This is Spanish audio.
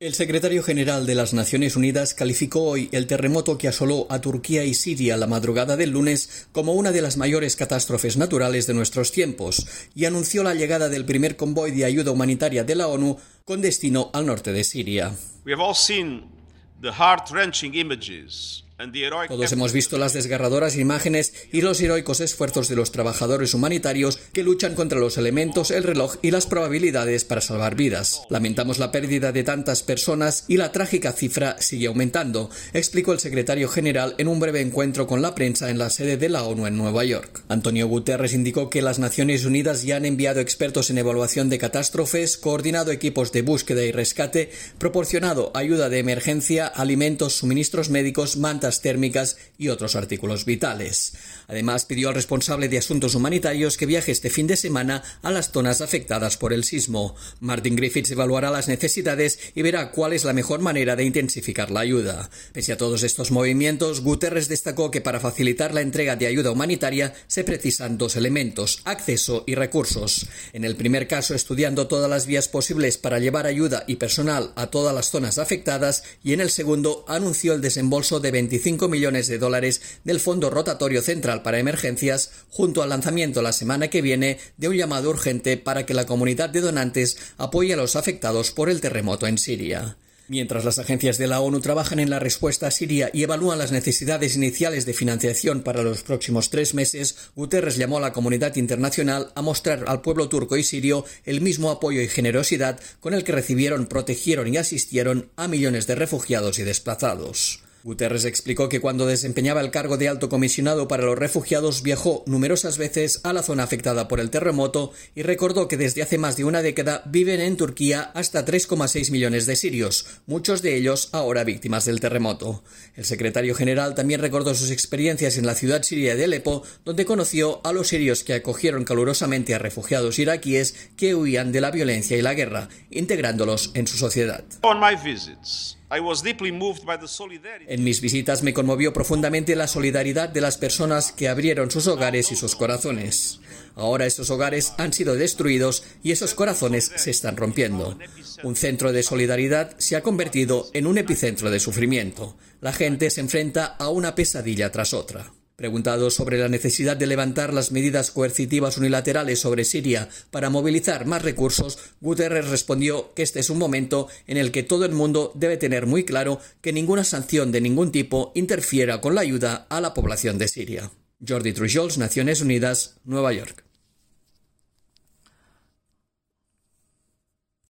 El secretario general de las Naciones Unidas calificó hoy el terremoto que asoló a Turquía y Siria la madrugada del lunes como una de las mayores catástrofes naturales de nuestros tiempos y anunció la llegada del primer convoy de ayuda humanitaria de la ONU con destino al norte de Siria. Todos hemos visto las desgarradoras imágenes y los heroicos esfuerzos de los trabajadores humanitarios que luchan contra los elementos, el reloj y las probabilidades para salvar vidas. Lamentamos la pérdida de tantas personas y la trágica cifra sigue aumentando, explicó el secretario general en un breve encuentro con la prensa en la sede de la ONU en Nueva York. Antonio Guterres indicó que las Naciones Unidas ya han enviado expertos en evaluación de catástrofes, coordinado equipos de búsqueda y rescate, proporcionado ayuda de emergencia, alimentos, suministros médicos, mantas térmicas y otros artículos vitales. Además, pidió al responsable de asuntos humanitarios que viaje este fin de semana a las zonas afectadas por el sismo. Martin Griffiths evaluará las necesidades y verá cuál es la mejor manera de intensificar la ayuda. Pese a todos estos movimientos, Guterres destacó que para facilitar la entrega de ayuda humanitaria se precisan dos elementos, acceso y recursos. En el primer caso, estudiando todas las vías posibles para llevar ayuda y personal a todas las zonas afectadas y en el segundo anunció el desembolso de 25 millones de dólares del Fondo Rotatorio Central para Emergencias, junto al lanzamiento la semana que viene de un llamado urgente para que la comunidad de donantes apoye a los afectados por el terremoto en Siria. Mientras las agencias de la ONU trabajan en la respuesta a Siria y evalúan las necesidades iniciales de financiación para los próximos tres meses, Guterres llamó a la comunidad internacional a mostrar al pueblo turco y sirio el mismo apoyo y generosidad con el que recibieron, protegieron y asistieron a millones de refugiados y desplazados. Guterres explicó que cuando desempeñaba el cargo de alto comisionado para los refugiados viajó numerosas veces a la zona afectada por el terremoto y recordó que desde hace más de una década viven en Turquía hasta 3,6 millones de sirios, muchos de ellos ahora víctimas del terremoto. El secretario general también recordó sus experiencias en la ciudad siria de Alepo, donde conoció a los sirios que acogieron calurosamente a refugiados iraquíes que huían de la violencia y la guerra, integrándolos en su sociedad. En mis visitas me conmovió profundamente la solidaridad de las personas que abrieron sus hogares y sus corazones. Ahora esos hogares han sido destruidos y esos corazones se están rompiendo. Un centro de solidaridad se ha convertido en un epicentro de sufrimiento. La gente se enfrenta a una pesadilla tras otra. Preguntado sobre la necesidad de levantar las medidas coercitivas unilaterales sobre Siria para movilizar más recursos, Guterres respondió que este es un momento en el que todo el mundo debe tener muy claro que ninguna sanción de ningún tipo interfiera con la ayuda a la población de Siria. Jordi Trujols, Naciones Unidas, Nueva York.